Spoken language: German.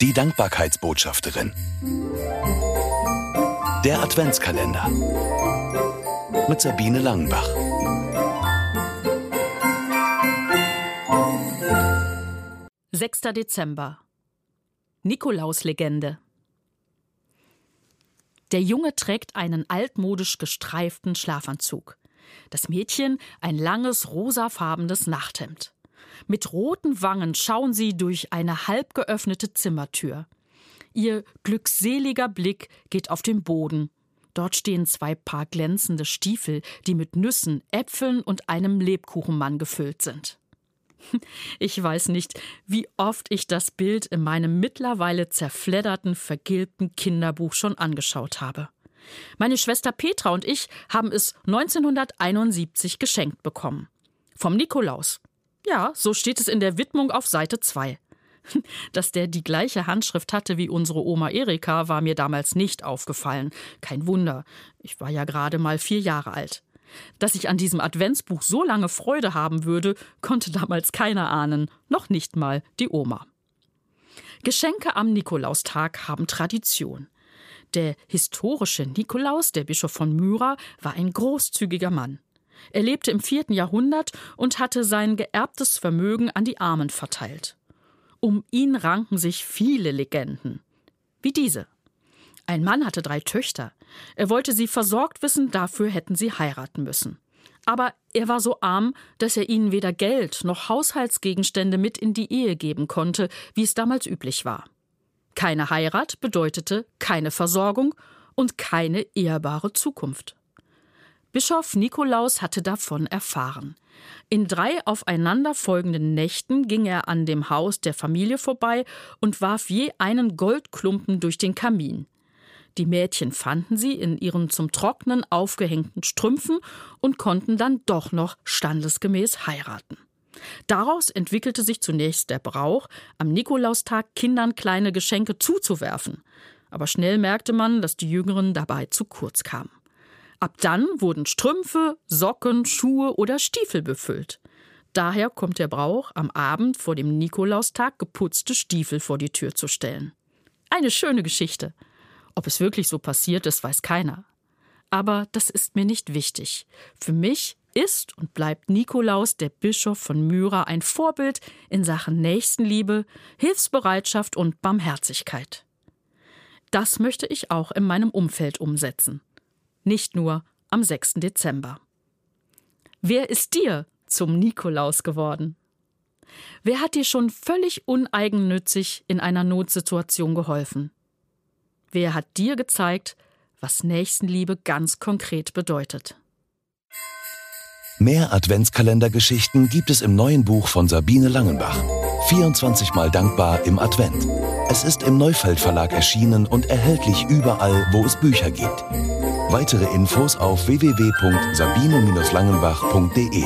Die Dankbarkeitsbotschafterin. Der Adventskalender. Mit Sabine Langenbach. Sechster Dezember. Nikolaus-Legende. Der Junge trägt einen altmodisch gestreiften Schlafanzug. Das Mädchen ein langes rosafarbenes Nachthemd. Mit roten Wangen schauen sie durch eine halb geöffnete Zimmertür. Ihr glückseliger Blick geht auf den Boden. Dort stehen zwei Paar glänzende Stiefel, die mit Nüssen, Äpfeln und einem Lebkuchenmann gefüllt sind. Ich weiß nicht, wie oft ich das Bild in meinem mittlerweile zerfledderten, vergilbten Kinderbuch schon angeschaut habe. Meine Schwester Petra und ich haben es 1971 geschenkt bekommen. Vom Nikolaus. Ja, so steht es in der Widmung auf Seite 2. Dass der die gleiche Handschrift hatte wie unsere Oma Erika, war mir damals nicht aufgefallen. Kein Wunder, ich war ja gerade mal vier Jahre alt. Dass ich an diesem Adventsbuch so lange Freude haben würde, konnte damals keiner ahnen, noch nicht mal die Oma. Geschenke am Nikolaustag haben Tradition. Der historische Nikolaus, der Bischof von Myra, war ein großzügiger Mann. Er lebte im vierten Jahrhundert und hatte sein geerbtes Vermögen an die Armen verteilt. Um ihn ranken sich viele Legenden. Wie diese. Ein Mann hatte drei Töchter. Er wollte sie versorgt wissen, dafür hätten sie heiraten müssen. Aber er war so arm, dass er ihnen weder Geld noch Haushaltsgegenstände mit in die Ehe geben konnte, wie es damals üblich war. Keine Heirat bedeutete keine Versorgung und keine ehrbare Zukunft. Bischof Nikolaus hatte davon erfahren. In drei aufeinanderfolgenden Nächten ging er an dem Haus der Familie vorbei und warf je einen Goldklumpen durch den Kamin. Die Mädchen fanden sie in ihren zum Trocknen aufgehängten Strümpfen und konnten dann doch noch standesgemäß heiraten. Daraus entwickelte sich zunächst der Brauch, am Nikolaustag Kindern kleine Geschenke zuzuwerfen. Aber schnell merkte man, dass die Jüngeren dabei zu kurz kamen. Ab dann wurden Strümpfe, Socken, Schuhe oder Stiefel befüllt. Daher kommt der Brauch, am Abend vor dem Nikolaustag geputzte Stiefel vor die Tür zu stellen. Eine schöne Geschichte. Ob es wirklich so passiert ist, weiß keiner. Aber das ist mir nicht wichtig. Für mich ist und bleibt Nikolaus, der Bischof von Myra, ein Vorbild in Sachen Nächstenliebe, Hilfsbereitschaft und Barmherzigkeit. Das möchte ich auch in meinem Umfeld umsetzen nicht nur am 6. Dezember. Wer ist dir zum Nikolaus geworden? Wer hat dir schon völlig uneigennützig in einer Notsituation geholfen? Wer hat dir gezeigt, was Nächstenliebe ganz konkret bedeutet? Mehr Adventskalendergeschichten gibt es im neuen Buch von Sabine Langenbach. 24 Mal dankbar im Advent. Es ist im Neufeld Verlag erschienen und erhältlich überall, wo es Bücher gibt. Weitere Infos auf www.sabine-langenbach.de.